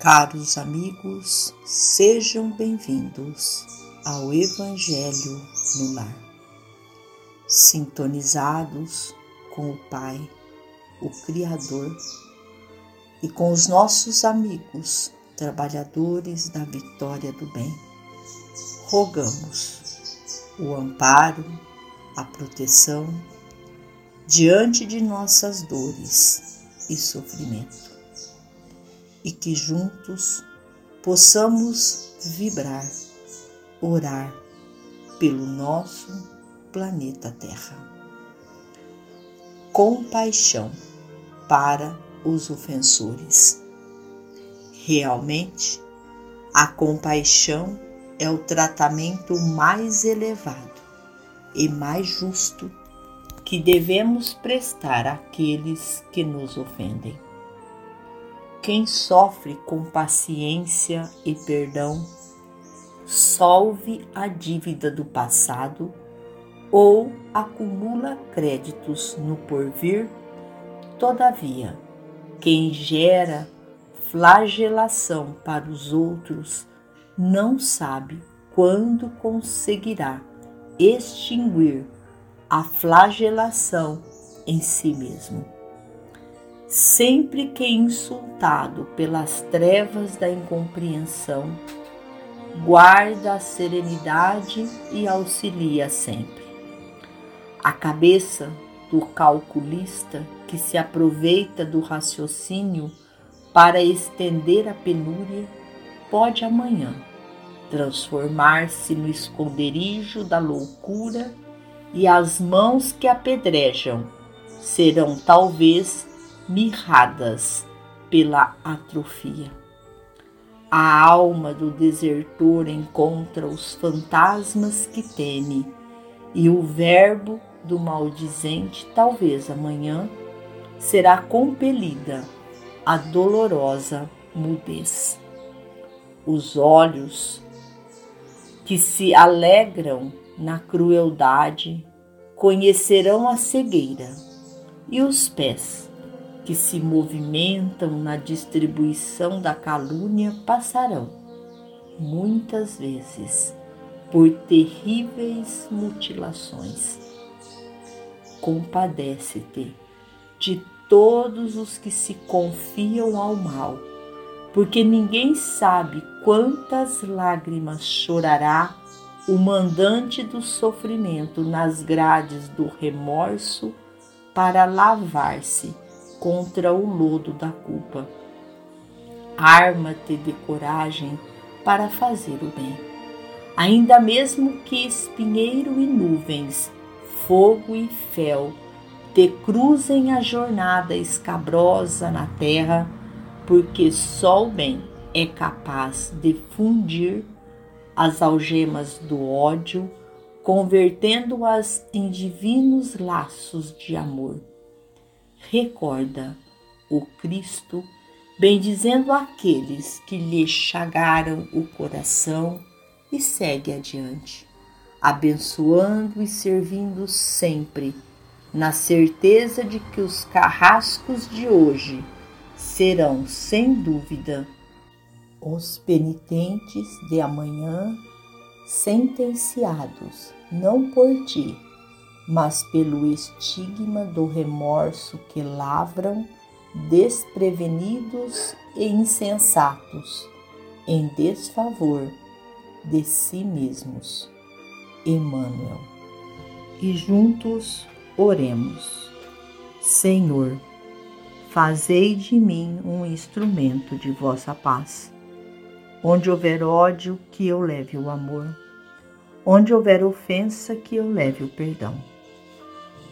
Caros amigos, sejam bem-vindos ao Evangelho no Lar. Sintonizados com o Pai, o Criador, e com os nossos amigos, trabalhadores da vitória do bem, rogamos o amparo, a proteção diante de nossas dores e sofrimento e que juntos possamos vibrar, orar pelo nosso planeta Terra. Compaixão para os ofensores. Realmente, a compaixão é o tratamento mais elevado e mais justo que devemos prestar àqueles que nos ofendem. Quem sofre com paciência e perdão solve a dívida do passado ou acumula créditos no porvir. Todavia, quem gera flagelação para os outros não sabe quando conseguirá extinguir a flagelação em si mesmo. Sempre que insultado pelas trevas da incompreensão, guarda a serenidade e auxilia sempre. A cabeça do calculista que se aproveita do raciocínio para estender a penúria pode amanhã transformar-se no esconderijo da loucura e as mãos que apedrejam serão talvez mirradas pela atrofia. A alma do desertor encontra os fantasmas que teme, e o verbo do maldizente, talvez amanhã, será compelida a dolorosa mudez. Os olhos que se alegram na crueldade conhecerão a cegueira, e os pés que se movimentam na distribuição da calúnia passarão, muitas vezes, por terríveis mutilações. Compadece-te de todos os que se confiam ao mal, porque ninguém sabe quantas lágrimas chorará o mandante do sofrimento nas grades do remorso para lavar-se contra o lodo da culpa. Arma-te de coragem para fazer o bem. Ainda mesmo que espinheiro e nuvens, fogo e fel te cruzem a jornada escabrosa na terra, porque só o bem é capaz de fundir as algemas do ódio, convertendo-as em divinos laços de amor recorda o Cristo, bendizendo aqueles que lhe chagaram o coração e segue adiante, abençoando e servindo sempre, na certeza de que os carrascos de hoje serão, sem dúvida, os penitentes de amanhã sentenciados, não por ti, mas pelo estigma do remorso que lavram desprevenidos e insensatos em desfavor de si mesmos. Emmanuel. E juntos oremos. Senhor, fazei de mim um instrumento de vossa paz. Onde houver ódio, que eu leve o amor. Onde houver ofensa, que eu leve o perdão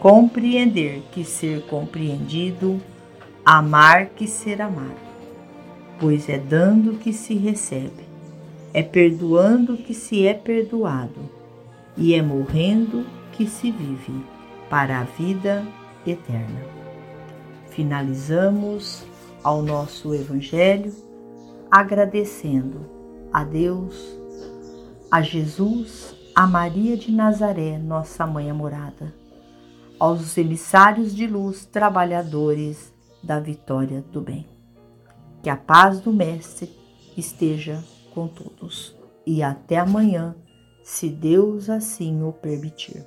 compreender que ser compreendido, amar que ser amado. pois é dando que se recebe, é perdoando que se é perdoado, e é morrendo que se vive para a vida eterna. Finalizamos ao nosso Evangelho agradecendo a Deus, a Jesus, a Maria de Nazaré, nossa mãe amorada, aos emissários de luz, trabalhadores da vitória do bem. Que a paz do Mestre esteja com todos e até amanhã, se Deus assim o permitir.